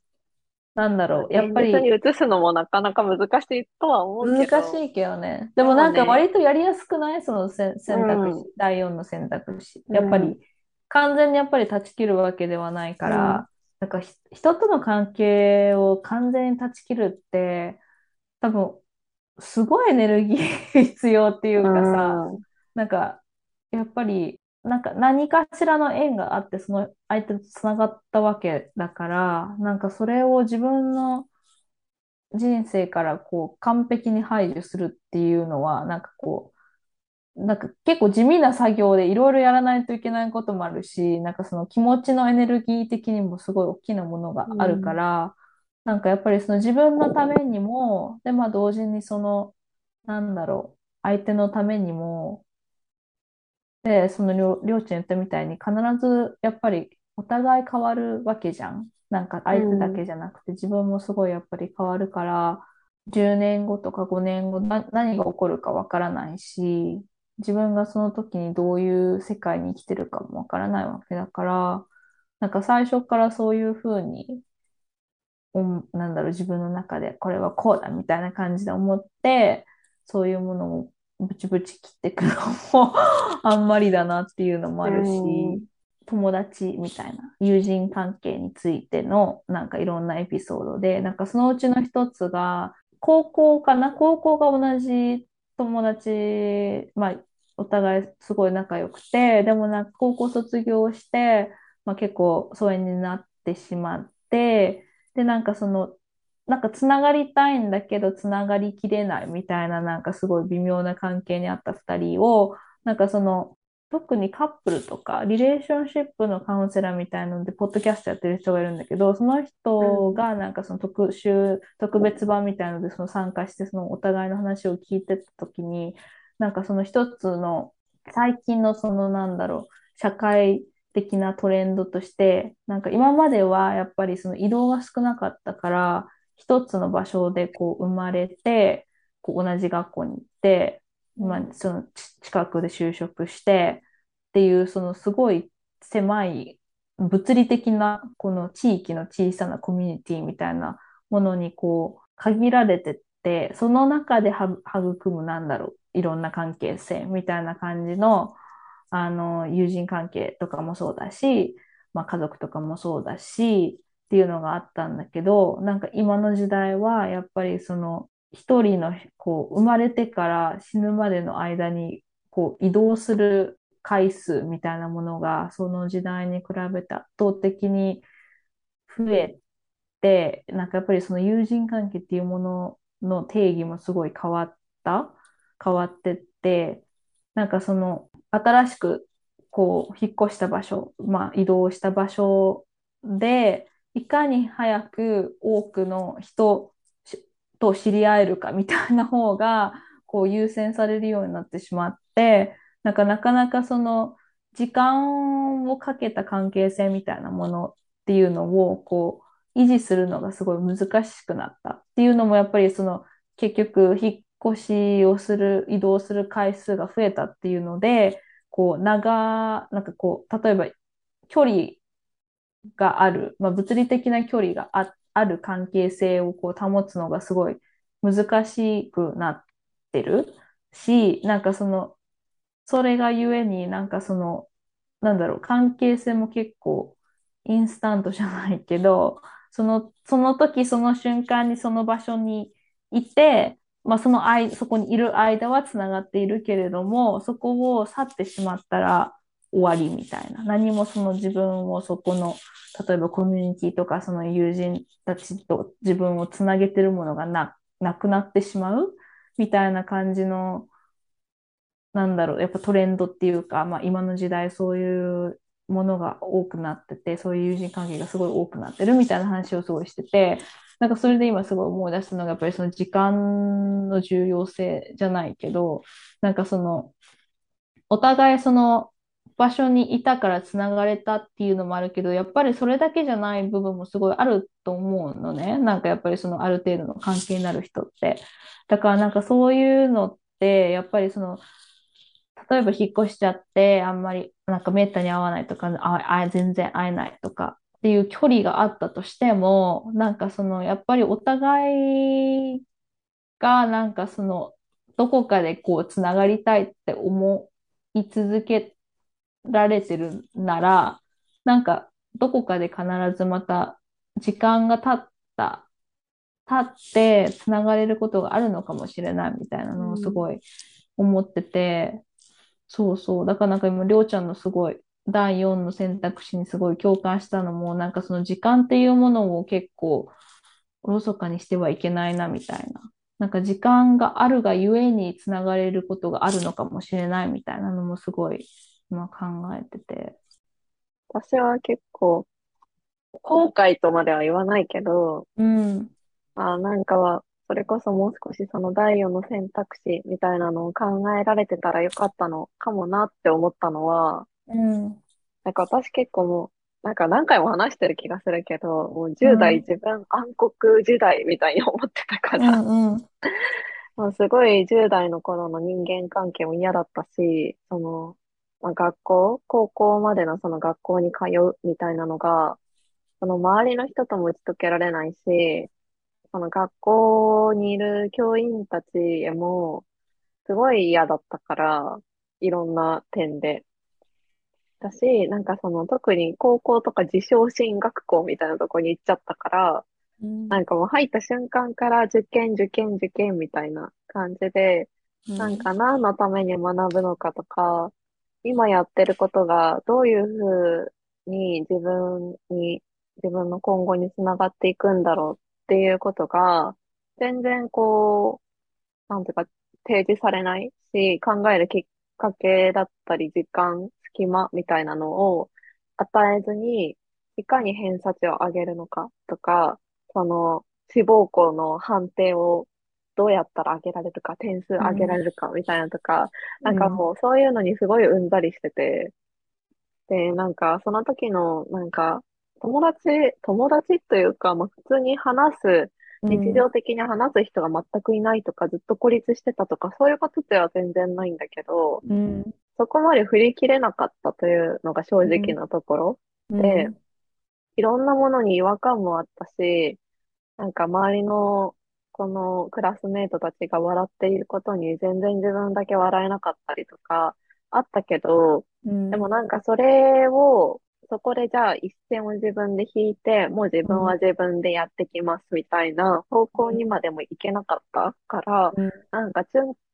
なんだろう。やっぱりに移すのもなかなか難しいとは思うけど。難しいけどね。でもなんか割とやりやすくない？その選選択うん肢。第4の選択肢。うんやっぱり完全にやっぱり断ち切るわけではないから、なんかひ人との関係を完全に断ち切るって、多分すごいエネルギー 必要っていうかさ、うん。なんか、やっぱり、なんか何かしらの縁があって、その相手とつながったわけだから、なんかそれを自分の人生からこう完璧に排除するっていうのは、なんかこう、なんか結構地味な作業でいろいろやらないといけないこともあるし、なんかその気持ちのエネルギー的にもすごい大きなものがあるから、なんかやっぱりその自分のためにも、で、まあ同時にその、なんだろう、相手のためにも、で、そのりょりょうちゃん言ったみたいに必ずやっぱりお互い変わるわけじゃん。なんか相手だけじゃなくて自分もすごいやっぱり変わるから、10年後とか5年後な何が起こるかわからないし、自分がその時にどういう世界に生きてるかもわからないわけだから、なんか最初からそういうふうに、うんなんだろう、自分の中でこれはこうだみたいな感じで思って、そういうものをブチブチ切っていくのも あんまりだなっていうのもあるし、うん。友達みたいな友人関係についてのなんかいろんなエピソードで、なんかそのうちの一つが、高校かな？高校が同じ友達、まあ、お互いすごい仲良くて、でもなんか高校卒業して、まあ、結構疎遠になってしまって、で、なんかその、なんかつながりたいんだけど、つながりきれないみたいな、なんかすごい微妙な関係にあった二人を、なんかその、特にカップルとか、リレーションシップのカウンセラーみたいなので、ポッドキャストやってる人がいるんだけど、その人がなんかその特集、特別版みたいなのでその参加して、そのお互いの話を聞いてたときに、なんかその一つの最近のそのなんだろう、社会的なトレンドとして、なんか今まではやっぱりその移動が少なかったから、一つの場所でこう生まれて、こう同じ学校に行って、まあ、その近くで就職してっていう、そのすごい狭い物理的なこの地域の小さなコミュニティみたいなものにこう限られてって、その中で育むなんだろう、いろんな関係性みたいな感じの、あの、友人関係とかもそうだし、まあ家族とかもそうだし、っていうのがあったんだけど、なんか今の時代はやっぱりその一人のこう生まれてから死ぬまでの間にこう移動する回数みたいなものがその時代に比べて圧倒的に増えて、なんかやっぱりその友人関係っていうものの定義もすごい変わった、変わってって、なんかその新しくこう引っ越した場所、まあ移動した場所で、いかに早く多くの人と知り合えるかみたいな方がこう優先されるようになってしまって、なんかなかなかその時間をかけた関係性みたいなものっていうのをこう維持するのがすごい難しくなったっていうのもやっぱりその結局引っ越しをする移動する回数が増えたっていうのでこう長なんかこう例えば距離がある、まあ、物理的な距離があある関係性をこう保つのがすごい難しくなってるし、なんかその、それがゆえになんかその、なんだろう、関係性も結構インスタントじゃないけど、その、その時その瞬間にその場所にいて、まあその間、そこにいる間はつながっているけれども、そこを去ってしまったら終わりみたいな。何もその自分をそこの、例えばコミュニティとかその友人たちと自分をつなげてるものがな、なくなってしまうみたいな感じの、なんだろう、やっぱトレンドっていうか、まあ今の時代そういうものが多くなってて、そういう友人関係がすごい多くなってるみたいな話をすごいしてて、なんかそれで今すごい思い出したのが、やっぱりその時間の重要性じゃないけど、なんかその、お互いその場所にいたからつながれたっていうのもあるけど、やっぱりそれだけじゃない部分もすごいあると思うのね。なんかやっぱりそのある程度の関係になる人って。だからなんかそういうのって、やっぱりその、例えば引っ越しちゃって、あんまりなんかめったに会わないとか、ああ全然会えないとかっていう距離があったとしても、なんかそのやっぱりお互いがなんかそのどこかでこうつながりたいって思い続けられてるなら、なんかどこかで必ずまた時間が経った、経ってつながれることがあるのかもしれないみたいなのをすごい思ってて、そうそう。だからなんか今、りょうちゃんのすごい第4の選択肢にすごい共感したのも、なんかその時間っていうものを結構おろそかにしてはいけないなみたいな。なんか時間があるがゆえにつながれることがあるのかもしれないみたいなのもすごい今考えてて。私は結構、後悔とまでは言わないけど、うん。あなんかは、それこそもう少しその第4の選択肢みたいなのを考えられてたらよかったのかもなって思ったのは、うん。なんか私結構もう、なんか何回も話してる気がするけど、もう10代自分暗黒時代みたいに思ってたかうら、んうん。もうすごい10代の頃の人間関係も嫌だったし、その、まあ、学校、高校までのその学校に通うみたいなのが、その周りの人とも打ち解けられないし、その学校にいる教員たちへも、すごい嫌だったから、いろんな点で。だし、なんかその特に高校とか自称進学校みたいなとこに行っちゃったから、うん。なんかもう入った瞬間から受験、受験、受験みたいな感じで、なんか何のために学ぶのかとか、今やってることがどういうふうに自分に、自分の今後につながっていくんだろうっていうことが、全然こう、なんていうか、提示されないし、考えるきっかけだったり、時間、隙間みたいなのを与えずに、いかに偏差値を上げるのかとか、その志望校の判定をどうやったら上げられるか、点数上げられるかみたいなとか、なんかもうそういうのにすごいうんざりしてて、で、なんかその時のなんか友達、友達というか、まあ、普通に話す、日常的に話す人が全くいないとか、ずっと孤立してたとか、そういうことでは全然ないんだけど、うん、そこまで振り切れなかったというのが正直なところ。で、いろんなものに違和感もあったし、なんか周りのこのクラスメートたちが笑っていることに全然自分だけ笑えなかったりとかあったけど、うん、でもなんかそれを、そこでじゃあ一線を自分で引いて、もう自分は自分でやってきますみたいな方向にまでもいけなかったから、うん、なんか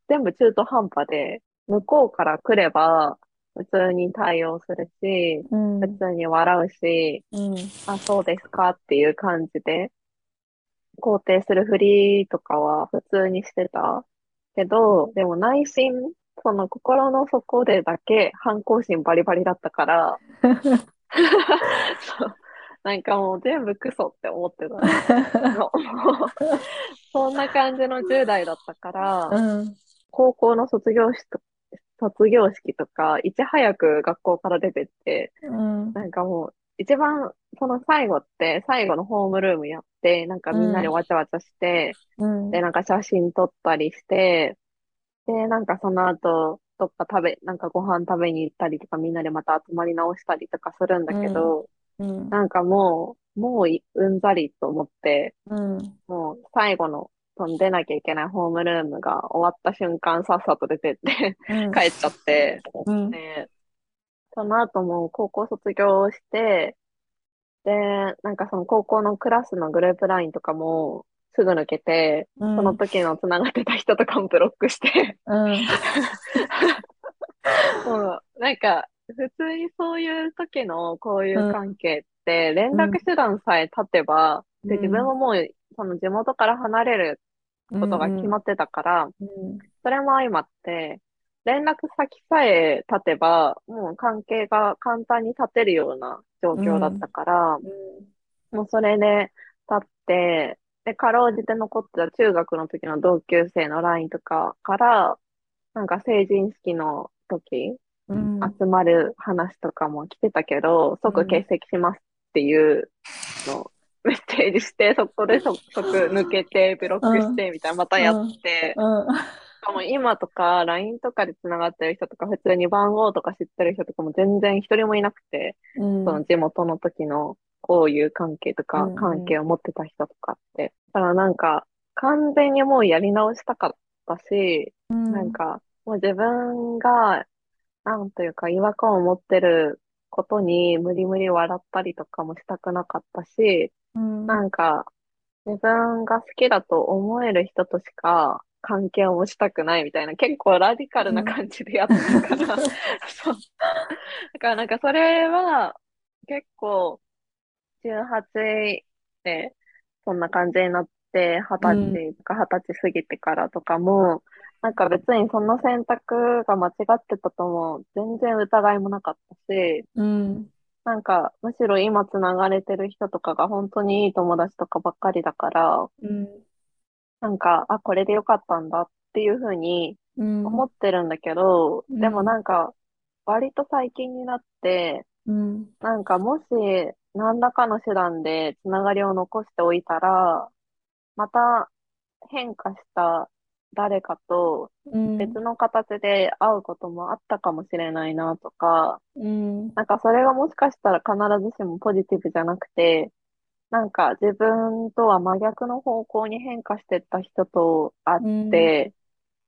全部中途半端で、向こうから来れば、普通に対応するし、うん、普通に笑うし、うん、あ、そうですかっていう感じで、肯定するふりとかは普通にしてた。けど、でも内心、その心の底でだけ反抗心バリバリだったから そう。なんかもう全部クソって思ってた。そんな感じの10代だったから、うん、高校の卒業式と卒業式とか、いち早く学校から出てって、うん、なんかもう、一番、その最後って、最後のホームルームやって、なんかみんなでわちゃわちゃして、うん、で、なんか写真撮ったりして、で、なんかその後、どっか食べ、なんかご飯食べに行ったりとか、みんなでまた集まり直したりとかするんだけど、うん、なんかもう、もううんざりと思って、もう最後の飛んでなきゃいけないホームルームが終わった瞬間さっさと出てって帰っちゃって、で、その後も高校卒業して、で、なんかその高校のクラスのグループラインとかもすぐ抜けて、うん、その時の繋がってた人とかもブロックして。うん、もう。なんか普通にそういう時のこういう関係って連絡手段さえ立てば、で自分ももうその地元から離れることが決まってたから、うん、それも相まって、連絡先さえ立てば、もう関係が簡単に立てるような状況だったから、もうそれで立って、で、かろうじて残ってた中学の時の同級生の LINE とかから、なんか成人式の時、うん。集まる話とかも来てたけど、即欠席しますっていうのをメッセージして、そこで即抜けて、ブロックして、みたいな、またやって、うん。しかも今とか LINE とかで繋がってる人とか、普通に番号とか知ってる人とかも全然一人もいなくて、うん。その地元の時の交友関係とかうんうん。関係を持ってた人とかって。だからなんか、完全にもうやり直したかったし、うん。なんか、もう自分が、なんというか違和感を持ってることに無理無理笑ったりとかもしたくなかったし、うん。なんか、自分が好きだと思える人としか関係を持ちたくないみたいな、結構ラディカルな感じでやってたから、そう。だからなんかそれは結構18でそんな感じになって、20歳とか20歳過ぎてからとかも、なんか別にその選択が間違ってたとも全然疑いもなかったし、うん。なんかむしろ今つながれてる人とかが本当にいい友達とかばっかりだから、うんなんか、あ、これでよかったんだっていうふうにうん。思ってるんだけど、うん。でもなんか、割と最近になって、うん。なんかもし何らかの手段でつながりを残しておいたら、また変化した誰かとうん。別の形で会うこともあったかもしれないなとか、うん。なんかそれがもしかしたら必ずしもポジティブじゃなくて、なんか自分とは真逆の方向に変化してった人と会って、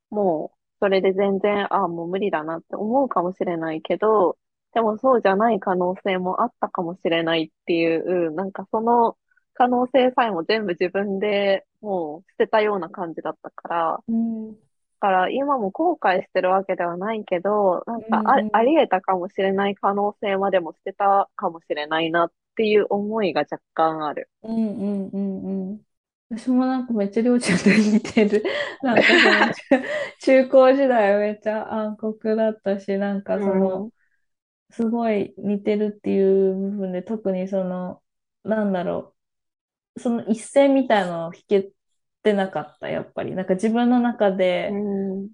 もうそれで全然、ああ、もう無理だなって思うかもしれないけど、でもそうじゃない可能性もあったかもしれないっていう、なんかその可能性さえも全部自分でもう捨てたような感じだったから、うんだから今も後悔してるわけではないけど、なんかあ、あり得たかもしれない可能性までも捨てたかもしれないなっていう思いが若干ある。うんうんうんうん私もなんかめっちゃりょうちゃんと似てる。なんかその中、中高時代はめっちゃ暗黒だったし、なんかその、すごい似てるっていう部分で、特にその、なんだろう、その一線みたいなのを引けてなかった、やっぱり。なんか自分の中で、うん。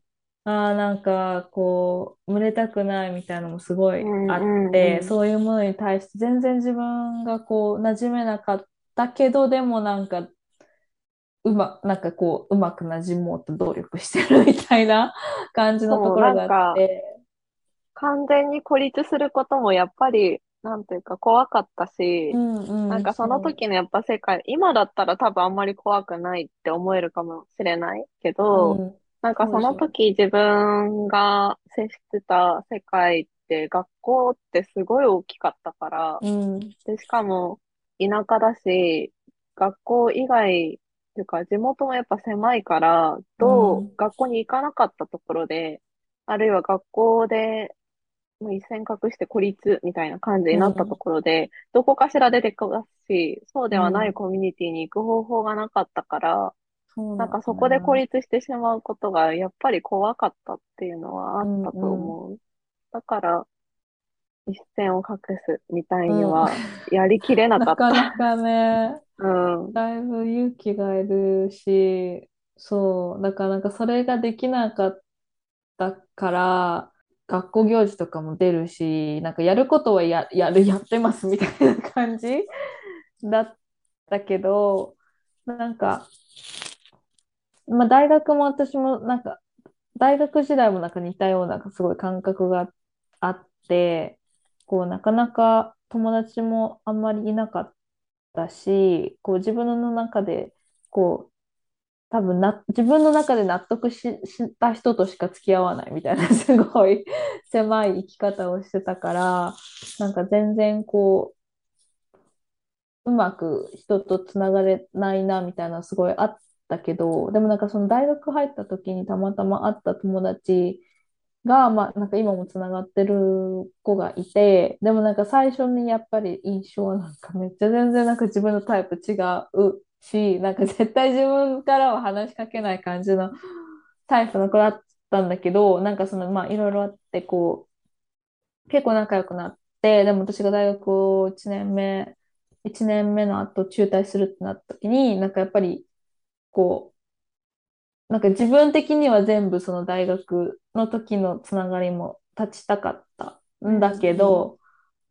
ああ、なんかこう、群れたくないみたいなのもすごいあうんって、そういうものに対して全然自分がこう、馴染めなかったけど、でもなんか、うま、なんかこう、うまく馴染もうと努力してるみたいな感じのところがあって、完全に孤立することもやっぱり、なんていうか怖かったし、うんうん、なんかその時のやっぱ世界、今だったら多分あんまり怖くないって思えるかもしれないけど、うん。なんかその時自分が接してた世界って学校ってすごい大きかったから、うん、で、しかも田舎だし、学校以外、というか地元もやっぱ狭いから、どうん。う学校に行かなかったところで、あるいは学校でもう一線隠して孤立みたいな感じになったところで、どこかしら出てくるし、そうではなうん。いコミュニティに行く方法がなかったから、なんかそこで孤立してしまうことがやっぱり怖かったっていうのはあったと思う。だから、一線を隠すみたいにはやりきれなかなった。かなかね、うん。だいぶ勇気がいるし、そう、だからなんかそれができなかったから、学校行事とかも出るし、なんかやることはや、やる、やってますみたいな感じだったけど、なんか、まあ大学も私もなんか、大学時代もなんか似たようなすごい感覚があって、こうなかなか友達もあんまりいなかったし、こう自分の中で、こう、多分な、自分の中で納得し、した人としか付き合わないみたいな、すごい狭い生き方をしてたから、なんか全然こう、うまく人とつながれないなみたいなすごいあったけど、でもなんかその大学入った時にたまたま会った友達が、まあなんか今もつながってる子がいて、でもなんか最初にやっぱり印象はなんかめっちゃ全然なんか自分のタイプ違うし、なんか絶対自分からは話しかけない感じのタイプの子だったんだけど、なんかその、まあ、いろいろあって、こう、結構仲良くなって、でも私が大学を1年目、1年目の後中退するってなった時に、なんかやっぱり、こう、なんか自分的には全部その大学の時のつながりも立ちたかったんだけど、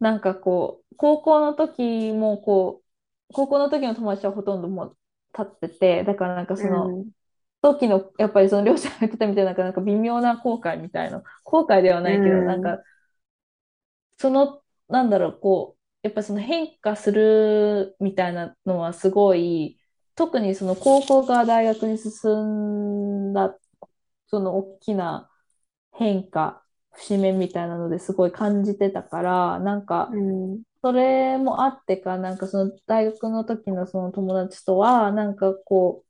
なんかこう、高校の時もこう、高校の時の友達はほとんどもう立ってて、だからなんかその、うん。時の、やっぱりその両者が言ってたみたいな、なんかなんか微妙な後悔みたいな、後悔ではないけど、うん。なんか、その、なんだろう、こう、やっぱその変化するみたいなのはすごい、特にその高校から大学に進んだ、その大きな変化、節目みたいなのですごい感じてたから、なんか、うん。それもあってか、なんかその大学の時のその友達とは、なんかこ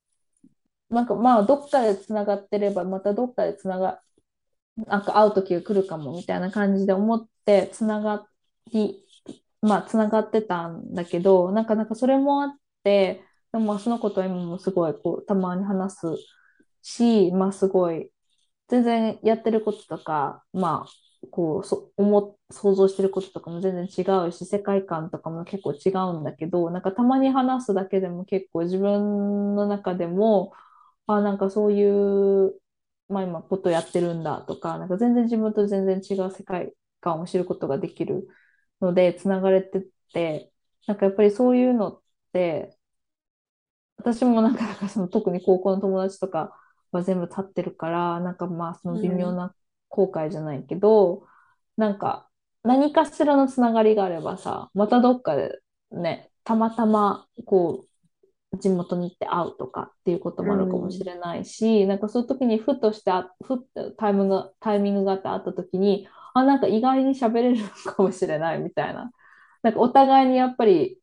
う、なんかまあどっかでつながってれば、またどっかでつなが、なんか会う時が来るかもみたいな感じで思ってつながり、まあつながってたんだけど、なんかなんかそれもあって、でもまあその子と今もすごいこうたまに話すし、まあすごい全然やってることとか、まあこうそ思想像してることとかも全然違うし世界観とかも結構違うんだけどなんかたまに話すだけでも結構自分の中でもあなんかそういう、まあ、今ことやってるんだとかなんか全然自分と全然違う世界観を知ることができるのでつながれてってなんかやっぱりそういうのって私もなんかなかその特に高校の友達とかは全部立ってるからなんかまあその微妙な後悔じゃないけど、なんか何かしらのつながりがあればさまたどっかでねたまたまこう地元に行って会うとかっていうこともあるかもしれないし、なんかそういう時にふとしてあふタイミングがタイミングがあって会った時にあなんか意外に喋れるかもしれないみたいな。なんかお互いにやっぱり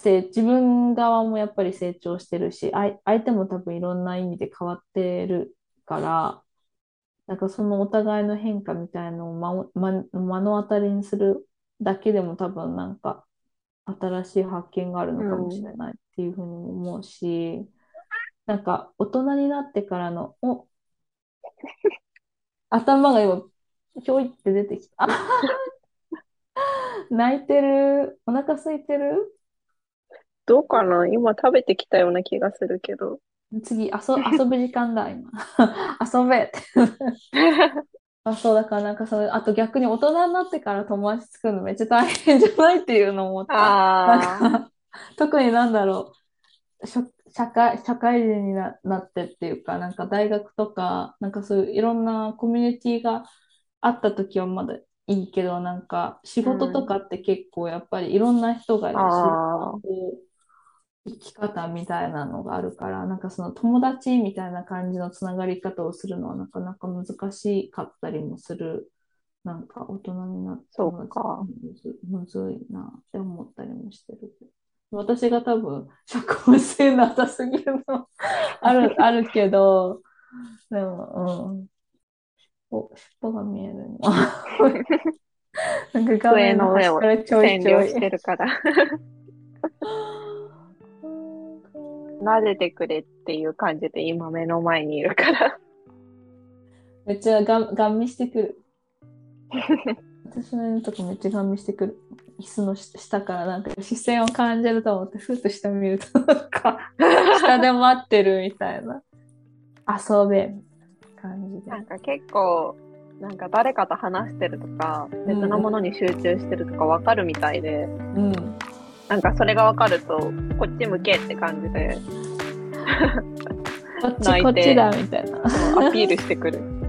せ自分側もやっぱり成長してるし相手も多分いろんな意味で変わってるからなんかそのお互いの変化みたいのをまま目の当たりにするだけでも多分なんか新しい発見があるのかもしれないっていうふうに思うし、なんか大人になってからの、お頭が今、ひょいって出てきた。泣いてる。お腹空いてるどうかな？今食べてきたような気がするけど。次、遊、遊ぶ時間だ、今。遊べって。あ、そう、だからなんかそれ、あと逆に大人になってから友達作るのめっちゃ大変じゃないっていうのを思った。なんあか、特になんだろう、社会、社会人にな、なってっていうか、なんか大学とか、なんかそういういろんなコミュニティがあった時はまだいいけど、なんか仕事とかって結構やっぱりいろんな人がいるし、う生き方みたいなのがあるから、なんかその友達みたいな感じのつながり方をするのはなかなか難しかったりもする。なんか大人になってそうかむずいなって思ったりもしてる。私が多分社交性なさすぎるのある、あるけど、でも、うん。お、尻尾が見えるの。なんか画机面のの上をしてるから。撫でてくれっていう感じで今目の前にいるから。めっちゃガンガン見してくる。私の犬とかめっちゃガン見してくる。椅子の下下からなんか視線を感じると思って、ふっと下見るとなんか下で待ってるみたいな。遊べみたいな感じでな。んか結構、なんか誰かと話してるとか、別のものに集中してるとか分かるみたいで、うん。なんかそれが分かると、こっち向けって感じでこっち泣いてこっちだみたいな。アピールしてくる。